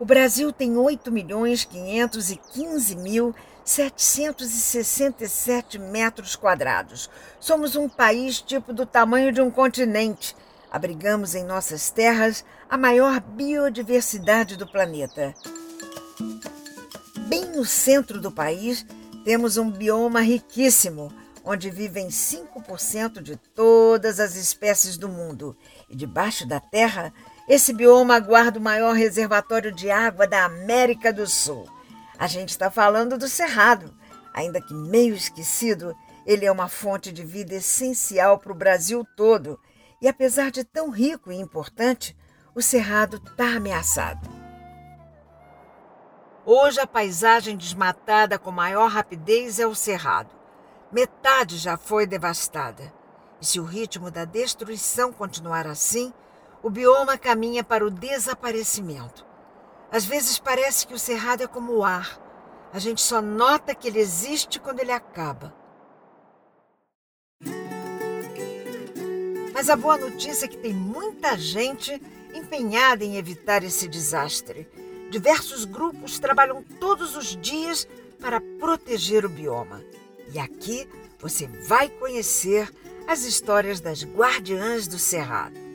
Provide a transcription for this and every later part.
O Brasil tem 8.515.767 metros quadrados. Somos um país tipo do tamanho de um continente. Abrigamos em nossas terras a maior biodiversidade do planeta. Bem no centro do país, temos um bioma riquíssimo, onde vivem 5% de todas as espécies do mundo. E debaixo da terra, esse bioma guarda o maior reservatório de água da América do Sul. A gente está falando do Cerrado. Ainda que meio esquecido, ele é uma fonte de vida essencial para o Brasil todo. E apesar de tão rico e importante, o Cerrado está ameaçado. Hoje, a paisagem desmatada com maior rapidez é o Cerrado. Metade já foi devastada. E se o ritmo da destruição continuar assim, o bioma caminha para o desaparecimento. Às vezes parece que o cerrado é como o ar. A gente só nota que ele existe quando ele acaba. Mas a boa notícia é que tem muita gente empenhada em evitar esse desastre. Diversos grupos trabalham todos os dias para proteger o bioma. E aqui você vai conhecer as histórias das guardiãs do Cerrado.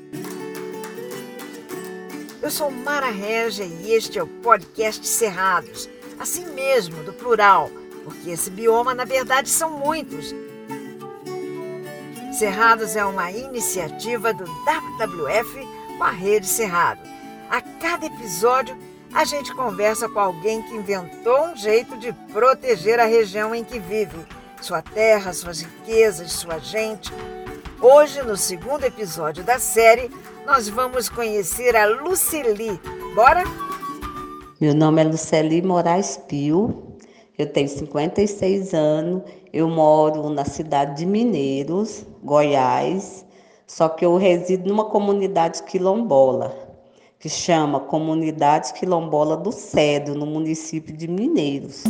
Eu sou Mara Regia e este é o podcast Cerrados, assim mesmo, do plural, porque esse bioma na verdade são muitos. Cerrados é uma iniciativa do WWF com a Rede Cerrado. A cada episódio, a gente conversa com alguém que inventou um jeito de proteger a região em que vive, sua terra, suas riquezas, sua gente. Hoje, no segundo episódio da série, nós vamos conhecer a Luceli. Bora? Meu nome é Luceli Moraes Pio, eu tenho 56 anos, eu moro na cidade de Mineiros, Goiás, só que eu resido numa comunidade quilombola, que chama Comunidade Quilombola do Cedro, no município de Mineiros.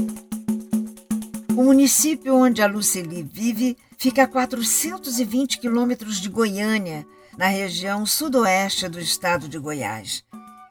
O município onde a Luceli vive fica a 420 quilômetros de Goiânia, na região sudoeste do estado de Goiás.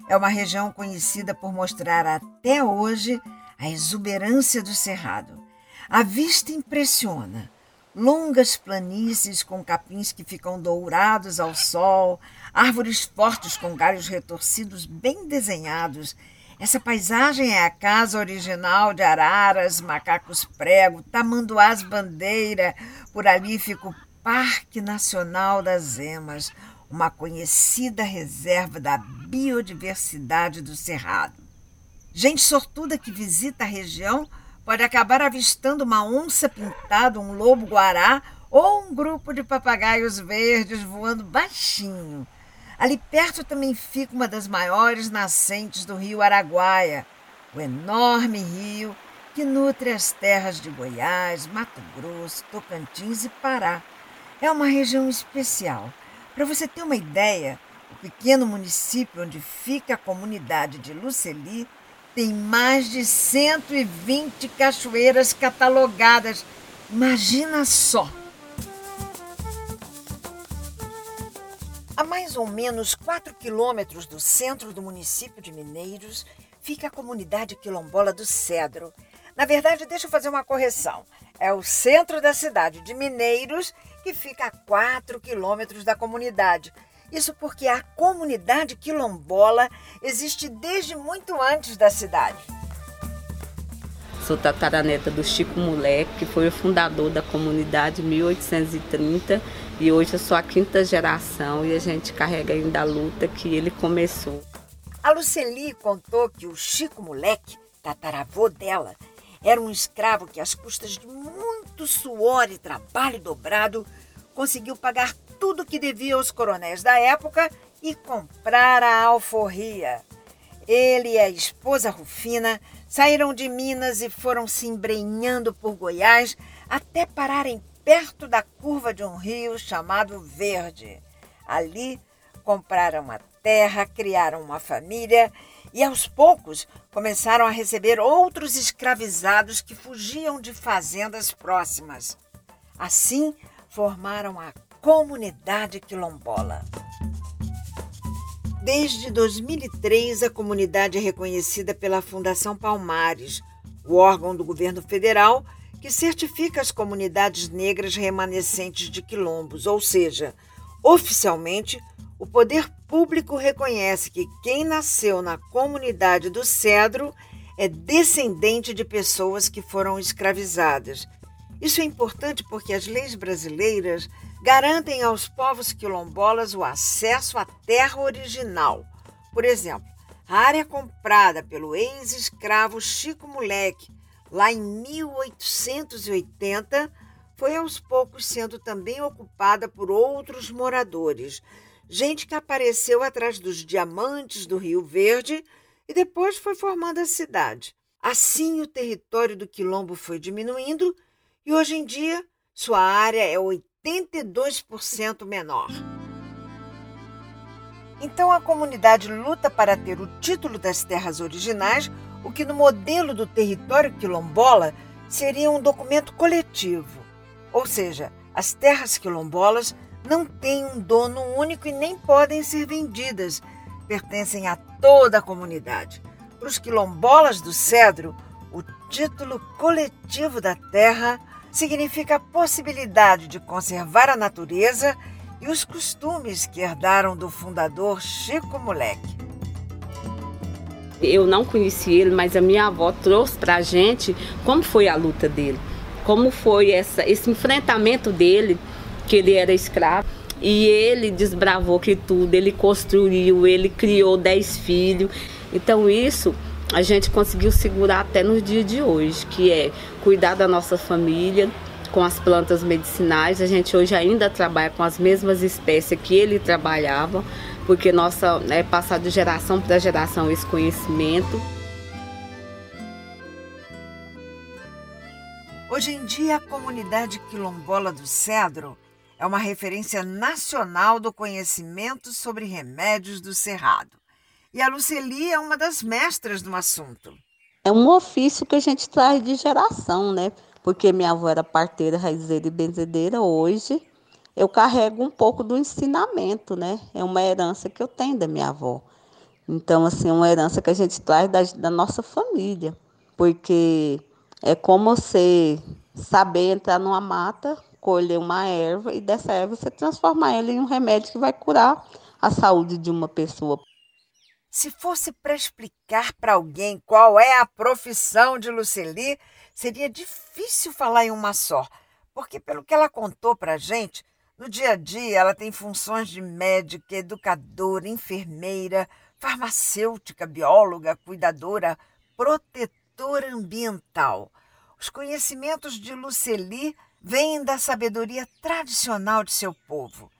É uma região conhecida por mostrar até hoje a exuberância do cerrado. A vista impressiona. Longas planícies com capins que ficam dourados ao sol, árvores fortes com galhos retorcidos bem desenhados. Essa paisagem é a casa original de araras, macacos prego, tamanduás bandeira. Por ali fica o Parque Nacional das Emas, uma conhecida reserva da biodiversidade do Cerrado. Gente sortuda que visita a região pode acabar avistando uma onça pintada, um lobo-guará ou um grupo de papagaios verdes voando baixinho. Ali perto também fica uma das maiores nascentes do rio Araguaia, o enorme rio que nutre as terras de Goiás, Mato Grosso, Tocantins e Pará. É uma região especial. Para você ter uma ideia, o pequeno município onde fica a comunidade de Luceli tem mais de 120 cachoeiras catalogadas. Imagina só! A mais ou menos 4 quilômetros do centro do município de Mineiros fica a comunidade quilombola do Cedro. Na verdade, deixa eu fazer uma correção. É o centro da cidade de Mineiros que fica a 4 quilômetros da comunidade. Isso porque a comunidade quilombola existe desde muito antes da cidade. Sou tataraneta do Chico Moleque, que foi o fundador da comunidade em 1830 e hoje eu sou a quinta geração e a gente carrega ainda a luta que ele começou. A Luceli contou que o Chico Moleque, tataravô dela, era um escravo que, às custas de muito suor e trabalho dobrado, conseguiu pagar tudo que devia aos coronéis da época e comprar a alforria. Ele e a esposa Rufina saíram de Minas e foram se embrenhando por Goiás até pararem perto da curva de um rio chamado Verde. Ali compraram uma terra, criaram uma família e aos poucos começaram a receber outros escravizados que fugiam de fazendas próximas. Assim, formaram a comunidade quilombola. Desde 2003, a comunidade é reconhecida pela Fundação Palmares, o órgão do governo federal que certifica as comunidades negras remanescentes de quilombos, ou seja, oficialmente, o poder público reconhece que quem nasceu na comunidade do Cedro é descendente de pessoas que foram escravizadas. Isso é importante porque as leis brasileiras garantem aos povos quilombolas o acesso à terra original. Por exemplo, a área comprada pelo ex-escravo Chico Moleque, lá em 1880, foi aos poucos sendo também ocupada por outros moradores, gente que apareceu atrás dos diamantes do Rio Verde e depois foi formando a cidade. Assim, o território do Quilombo foi diminuindo e hoje em dia sua área é 82% menor. Então a comunidade luta para ter o título das terras originais, o que no modelo do território quilombola seria um documento coletivo. Ou seja, as terras quilombolas não têm um dono único e nem podem ser vendidas, pertencem a toda a comunidade. Para os quilombolas do Cedro, o título coletivo da terra significa a possibilidade de conservar a natureza e os costumes que herdaram do fundador Chico Moleque. Eu não conheci ele, mas a minha avó trouxe para a gente como foi a luta dele, como foi essa, esse enfrentamento dele, que ele era escravo. E ele desbravou que tudo, ele construiu, ele criou dez filhos. Então isso a gente conseguiu segurar até nos dias de hoje, que é cuidar da nossa família com as plantas medicinais. A gente hoje ainda trabalha com as mesmas espécies que ele trabalhava, porque nossa é passado de geração para geração esse conhecimento. Hoje em dia, a comunidade quilombola do Cedro é uma referência nacional do conhecimento sobre remédios do cerrado. E a Luceli é uma das mestras no assunto. É um ofício que a gente traz de geração, né? Porque minha avó era parteira, raizeira e benzedeira. Hoje eu carrego um pouco do ensinamento, né? É uma herança que eu tenho da minha avó. Então, assim, é uma herança que a gente traz da, da nossa família. Porque é como você saber entrar numa mata, colher uma erva e dessa erva você transformar ela em um remédio que vai curar a saúde de uma pessoa. Se fosse para explicar para alguém qual é a profissão de Luceli, seria difícil falar em uma só, porque, pelo que ela contou para a gente, no dia a dia ela tem funções de médica, educadora, enfermeira, farmacêutica, bióloga, cuidadora, protetora ambiental. Os conhecimentos de Luceli vêm da sabedoria tradicional de seu povo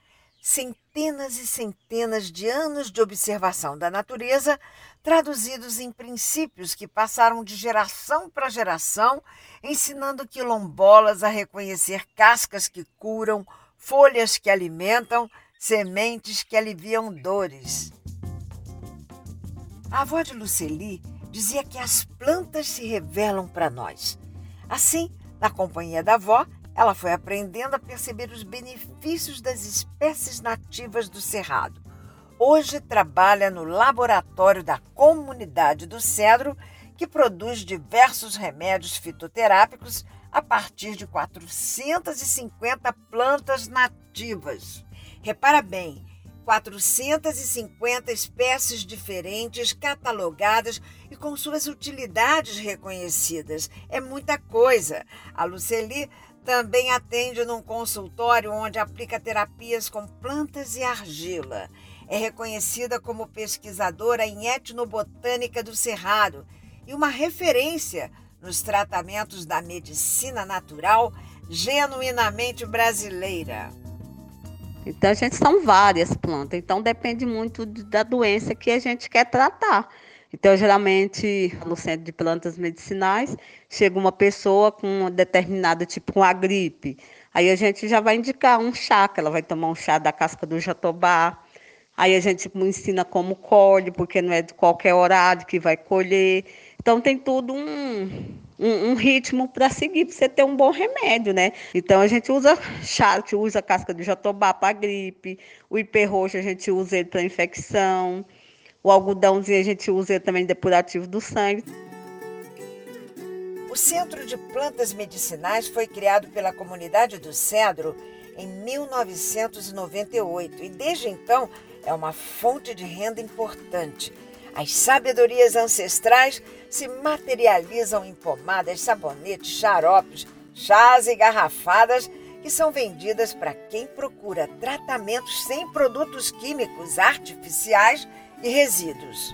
centenas e centenas de anos de observação da natureza, traduzidos em princípios que passaram de geração para geração, ensinando quilombolas a reconhecer cascas que curam, folhas que alimentam, sementes que aliviam dores. A avó de Luceli dizia que as plantas se revelam para nós. Assim, na companhia da avó, ela foi aprendendo a perceber os benefícios das espécies nativas do Cerrado. Hoje trabalha no laboratório da comunidade do Cedro, que produz diversos remédios fitoterápicos a partir de 450 plantas nativas. Repara bem, 450 espécies diferentes, catalogadas e com suas utilidades reconhecidas. É muita coisa. A Luceli também atende num consultório onde aplica terapias com plantas e argila. É reconhecida como pesquisadora em etnobotânica do Cerrado e uma referência nos tratamentos da medicina natural genuinamente brasileira. Então, a gente são várias plantas, então depende muito da doença que a gente quer tratar. Então, geralmente, no centro de plantas medicinais, chega uma pessoa com um determinado tipo, com a gripe. Aí a gente já vai indicar um chá, que ela vai tomar um chá da casca do jatobá. Aí a gente ensina como colhe, porque não é de qualquer horário que vai colher. Então, tem tudo um, um, um ritmo para seguir, para você ter um bom remédio, né? Então, a gente usa chá, usa a casca do jatobá para gripe, o ipê roxo a gente usa ele para infecção. O algodãozinho a gente usa também depurativo do sangue. O Centro de Plantas Medicinais foi criado pela comunidade do Cedro em 1998 e desde então é uma fonte de renda importante. As sabedorias ancestrais se materializam em pomadas, sabonetes, xaropes, chás e garrafadas que são vendidas para quem procura tratamentos sem produtos químicos artificiais e resíduos.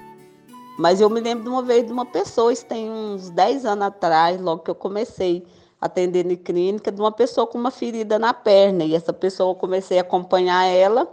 Mas eu me lembro de uma vez de uma pessoa, isso tem uns 10 anos atrás, logo que eu comecei atendendo em clínica, de uma pessoa com uma ferida na perna. E essa pessoa eu comecei a acompanhar ela.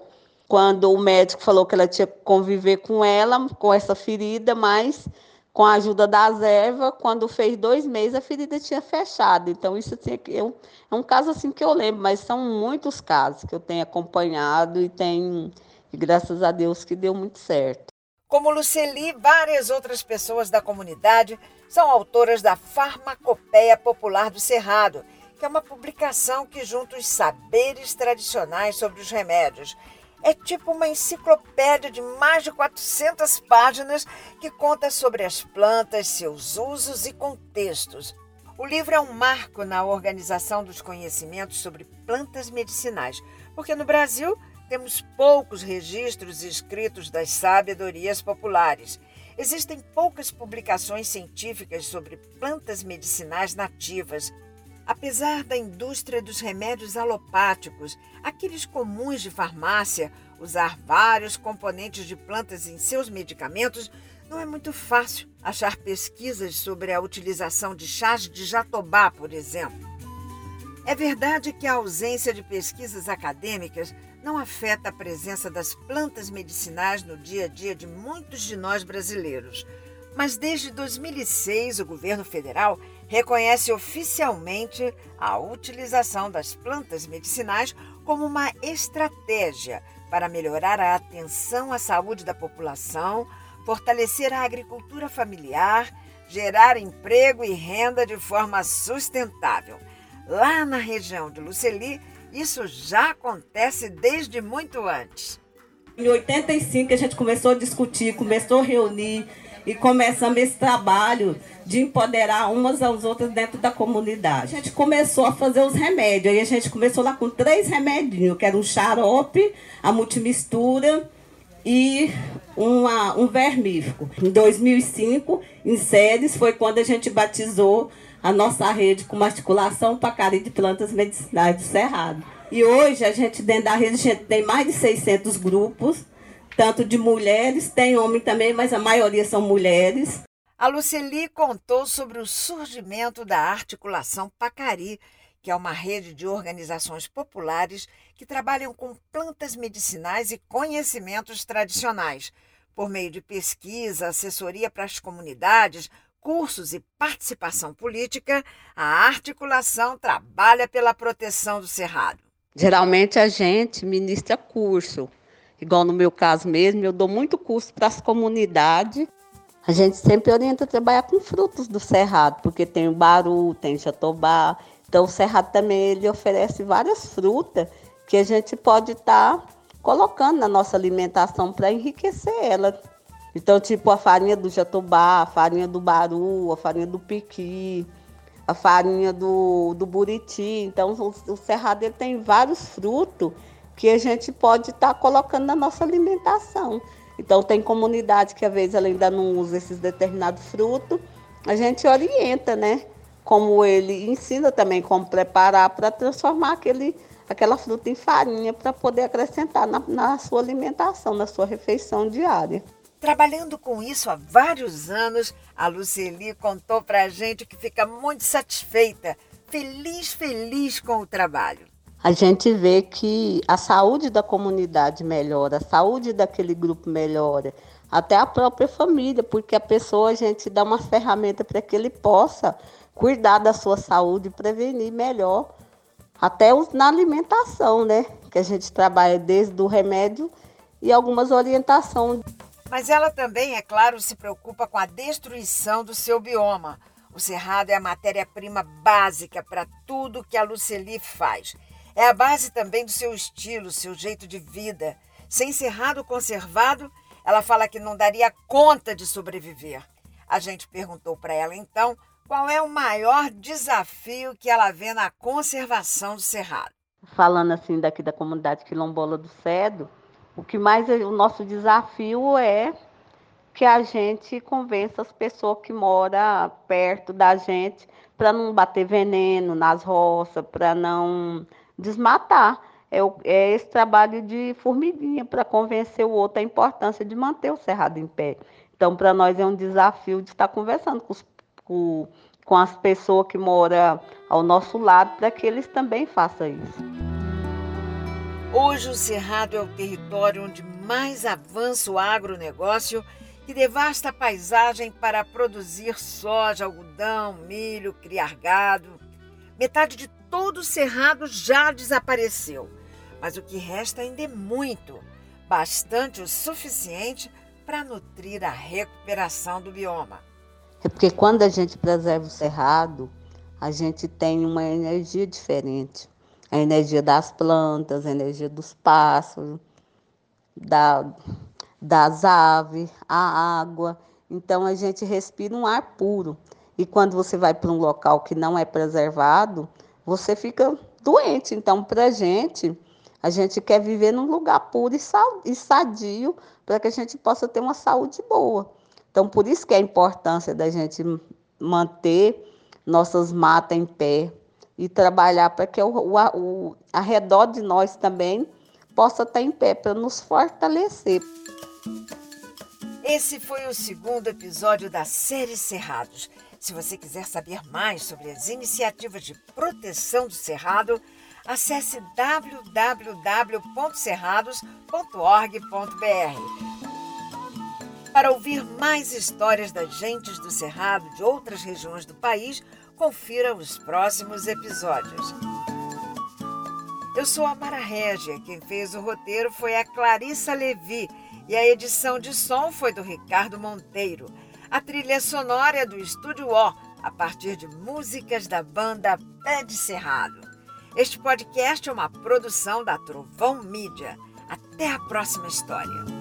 Quando o médico falou que ela tinha que conviver com ela, com essa ferida, mas com a ajuda das ervas, quando fez dois meses, a ferida tinha fechado. Então, isso assim, eu, é um caso assim que eu lembro, mas são muitos casos que eu tenho acompanhado e tem, e graças a Deus que deu muito certo. Como Luceli, várias outras pessoas da comunidade são autoras da Farmacopeia Popular do Cerrado, que é uma publicação que junta os saberes tradicionais sobre os remédios. É tipo uma enciclopédia de mais de 400 páginas que conta sobre as plantas, seus usos e contextos. O livro é um marco na organização dos conhecimentos sobre plantas medicinais, porque no Brasil temos poucos registros escritos das sabedorias populares. Existem poucas publicações científicas sobre plantas medicinais nativas. Apesar da indústria dos remédios alopáticos, aqueles comuns de farmácia, usar vários componentes de plantas em seus medicamentos, não é muito fácil achar pesquisas sobre a utilização de chás de jatobá, por exemplo. É verdade que a ausência de pesquisas acadêmicas não afeta a presença das plantas medicinais no dia a dia de muitos de nós brasileiros. Mas desde 2006, o governo federal reconhece oficialmente a utilização das plantas medicinais como uma estratégia para melhorar a atenção à saúde da população, fortalecer a agricultura familiar, gerar emprego e renda de forma sustentável. Lá na região de Luceli, isso já acontece desde muito antes. Em 85 a gente começou a discutir, começou a reunir e começamos esse trabalho de empoderar umas às outras dentro da comunidade. A gente começou a fazer os remédios, aí a gente começou lá com três remedinhos, que era um xarope, a multimistura e uma, um vermífugo. Em 2005, em Séries, foi quando a gente batizou a nossa rede com articulação Pacari de Plantas Medicinais do Cerrado. E hoje a gente, dentro da rede, gente tem mais de 600 grupos, tanto de mulheres, tem homem também, mas a maioria são mulheres. A Luceli contou sobre o surgimento da articulação Pacari, que é uma rede de organizações populares que trabalham com plantas medicinais e conhecimentos tradicionais, por meio de pesquisa, assessoria para as comunidades, cursos e participação política, a articulação trabalha pela proteção do cerrado. Geralmente a gente ministra curso, igual no meu caso mesmo, eu dou muito curso para as comunidades. A gente sempre orienta a trabalhar com frutos do cerrado, porque tem o baru, tem jatobá. Então o cerrado também ele oferece várias frutas que a gente pode estar tá colocando na nossa alimentação para enriquecer ela. Então, tipo a farinha do jatobá, a farinha do baru, a farinha do piqui, a farinha do, do buriti. Então, o, o cerrado ele tem vários frutos que a gente pode estar tá colocando na nossa alimentação. Então, tem comunidade que às vezes ela ainda não usa esses determinados frutos. A gente orienta, né? Como ele ensina também como preparar para transformar aquele, aquela fruta em farinha para poder acrescentar na, na sua alimentação, na sua refeição diária. Trabalhando com isso há vários anos, a Luceli contou para a gente que fica muito satisfeita, feliz, feliz com o trabalho. A gente vê que a saúde da comunidade melhora, a saúde daquele grupo melhora, até a própria família, porque a pessoa, a gente dá uma ferramenta para que ele possa cuidar da sua saúde e prevenir melhor, até na alimentação, né? Que a gente trabalha desde o remédio e algumas orientações. Mas ela também, é claro, se preocupa com a destruição do seu bioma. O cerrado é a matéria-prima básica para tudo que a Luceli faz. É a base também do seu estilo, seu jeito de vida. Sem cerrado conservado, Ela fala que não daria conta de sobreviver. A gente perguntou para ela então qual é o maior desafio que ela vê na conservação do cerrado. Falando assim daqui da comunidade quilombola do Cedo, o que mais o nosso desafio é que a gente convença as pessoas que moram perto da gente para não bater veneno nas roças, para não desmatar. É, o, é, esse trabalho de formiguinha para convencer o outro a importância de manter o cerrado em pé. Então, para nós é um desafio de estar conversando com, os, com, com as pessoas que moram ao nosso lado para que eles também façam isso. Hoje, o Cerrado é o território onde mais avança o agronegócio que devasta a paisagem para produzir soja, algodão, milho, criar gado. Metade de todo o cerrado já desapareceu, mas o que resta ainda é muito, bastante o suficiente para nutrir a recuperação do bioma. É porque quando a gente preserva o cerrado, a gente tem uma energia diferente. A energia das plantas, a energia dos pássaros, da, das aves, a água. Então a gente respira um ar puro. E quando você vai para um local que não é preservado, você fica doente. Então, para a gente, a gente quer viver num lugar puro e sadio para que a gente possa ter uma saúde boa. Então, por isso que é a importância da gente manter nossas matas em pé e trabalhar para que o, o, o arredor de nós também possa estar em pé, para nos fortalecer. Esse foi o segundo episódio da série Cerrados. Se você quiser saber mais sobre as iniciativas de proteção do cerrado, acesse www.cerrados.org.br. Para ouvir mais histórias das gentes do Cerrado de outras regiões do país, confira os próximos episódios. Eu sou a Mara Régia, quem fez o roteiro foi a Clarissa Levi e a edição de som foi do Ricardo Monteiro. A trilha sonora é do Estúdio O, a partir de músicas da banda Pé de Cerrado. Este podcast é uma produção da Trovão Mídia. Até a próxima história.